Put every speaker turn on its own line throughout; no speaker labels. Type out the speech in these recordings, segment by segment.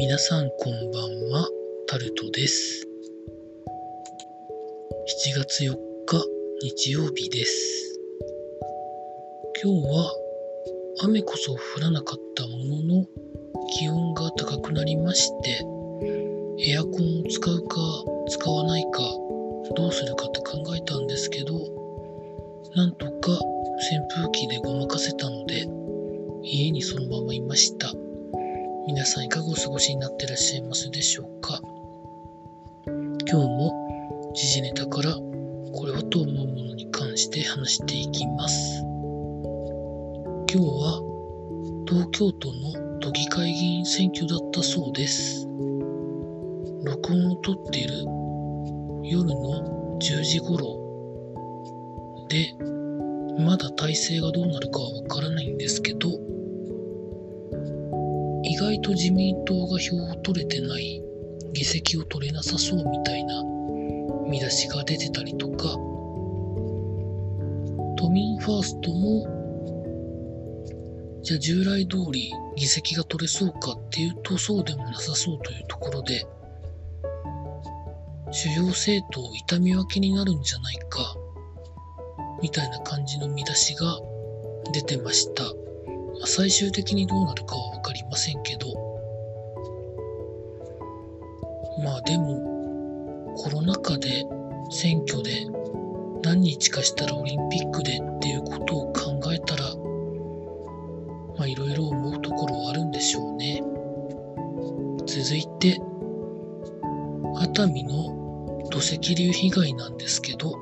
皆さんこんばんは、タルトです。7月4日日曜日です。今日は雨こそ降らなかったものの気温が高くなりまして、エアコンを使うか使わないかどうするかと考えたんですけど、なんとか扇風機でごまかせたので、家にそのままいました。皆さんいかがお過ごしになってらっしゃいますでしょうか？今日も時事ネタからこれはと思うものに関して話していきます。今日は東京都の都議会議員選挙だったそうです。録音をとっている夜の10時頃で、まだ体制がどうなるかはわからないんですけど、意外と自民党が票を取れてない、議席を取れなさそうみたいな見出しが出てたりとか、都民ファーストも、じゃあ従来通り議席が取れそうかっていうとそうでもなさそうというところで、主要政党痛み分けになるんじゃないか、みたいな感じの見出しが出てました。最終的にどうなるかはわかりませんけど、まあでも、コロナ禍で選挙で何日かしたらオリンピックでっていうことを考えたら、まあいろいろ思うところはあるんでしょうね。続いて、熱海の土石流被害なんですけど、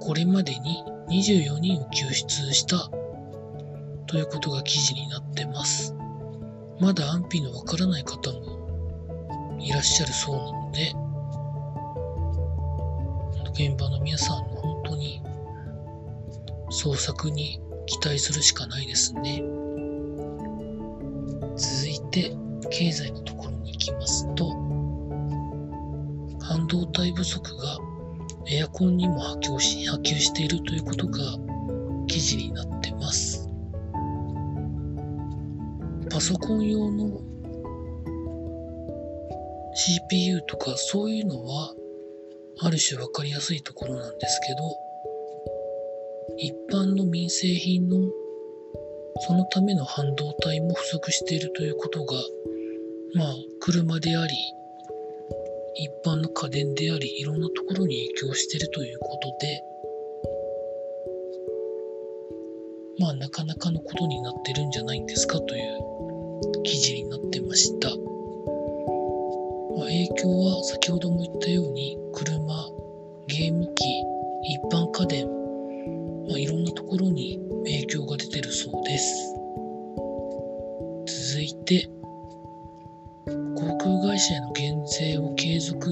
これまでに24人を救出したということが記事になってます。まだ安否のわからない方もいらっしゃるそうなので、現場の皆さんの本当に捜索に期待するしかないですね。続いて、経済のところに行きますと、半導体不足がエアコンにも波及し波及しているということが記事になってます。パソコン用の CPU とかそういうのはある種わかりやすいところなんですけど、一般の民生品のそのための半導体も不足しているということが、まあ、車であり、一般の家電であり、いろんなところに影響しているということで、まあ、なかなかのことになってるんじゃないんですかという記事になってました。まあ、影響は先ほども言ったように、車、ゲーム機、一般家電、まあ、いろんなところに影響が出てるそうです。続いて、航空会社への減税を継続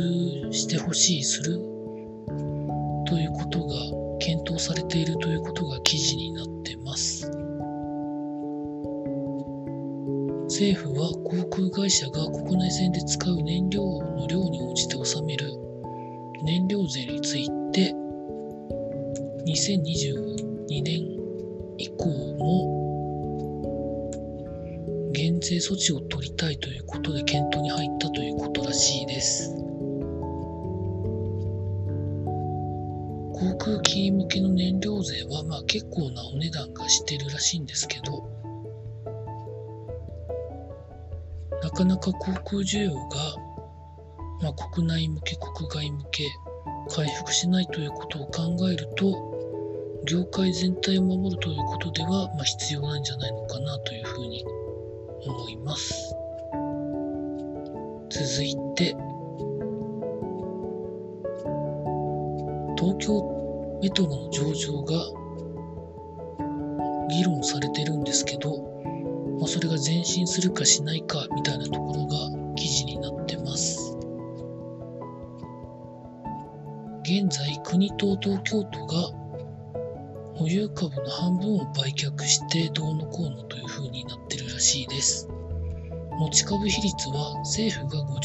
してほしいするということが検討されているということが記事になって政府は航空会社が国内線で使う燃料の量に応じて納める燃料税について2022年以降も減税措置を取りたいということで検討に入ったということらしいです。航空機向けの燃料税はまあ結構なお値段がしてるらしいんですけど、なかなか航空需要が、まあ、国内向け、国外向け、回復しないということを考えると、業界全体を守るということでは、まあ、必要なんじゃないのかなというふうに思います。続いて、東京メトロの上場が議論されてるんですけど、まあ、それが前進するかしないかみたいなところが記事になってます。現在、国と東京都が保有株の半分を売却してどうのこうのという風になってるらしいです。持ち株比率は政府が53.4%、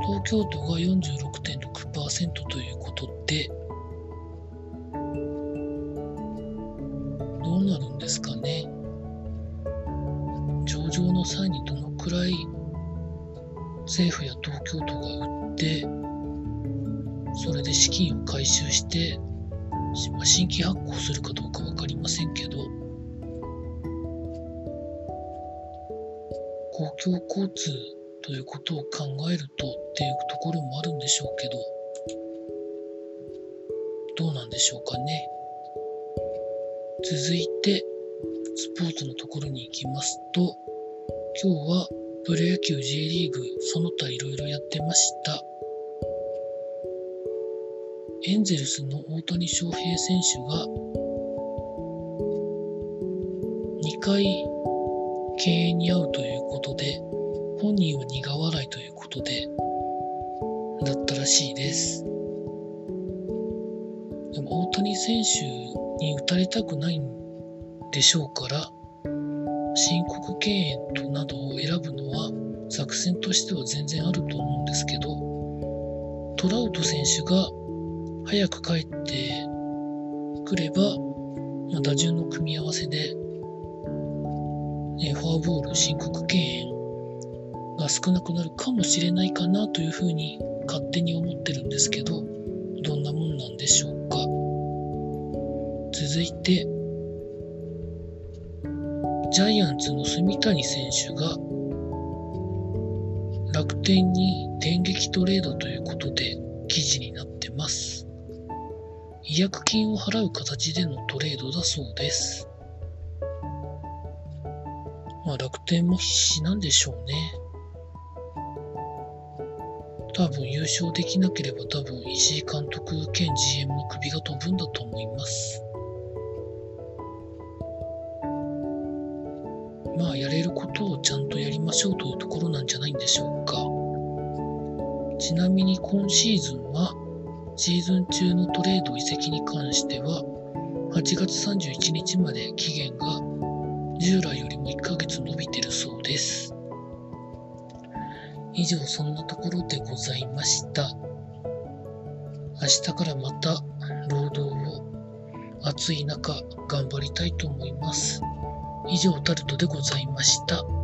東京都が46.6%ということで、うなるんですかね。上場の際にどのくらい政府や東京都が売ってそれで資金を回収して新規発行するかどうか分かりませんけど公共交通ということを考えるとっていうところもあるんでしょうけどどうなんでしょうかね続いてスポーツのところに行きますと今日はプロ野球 J リーグその他いろいろやってました。エンゼルスの大谷翔平選手が2回敬遠に遭うということで本人は苦笑いということでだったらしいです。でも大谷選手に打たれたくないんでしょうから申告敬遠となどを選ぶのは作戦としては全然あると思うんですけどトラウト選手が早く帰ってくれば、まあ、打順の組み合わせで、えフォアボール申告敬遠が少なくなるかもしれないかなというふうに勝手に思ってるんですけどどんなもんなんでしょうか続いてジャイアンツの住谷選手が楽天に電撃トレードということで記事になってます。違約金を払う形でのトレードだそうです。まあ楽天も必死なんでしょうね。多分優勝できなければ多分石井監督兼 GM の首が飛ぶんだと思います。まあやれることをちゃんとやりましょうというところなんじゃないんでしょうか。ちなみに今シーズンはシーズン中のトレード移籍に関しては8月31日まで期限が従来よりも1ヶ月伸びてるそうです。以上そんなところでございました。明日からまた労働を暑い中頑張りたいと思います。以上タルトでございました。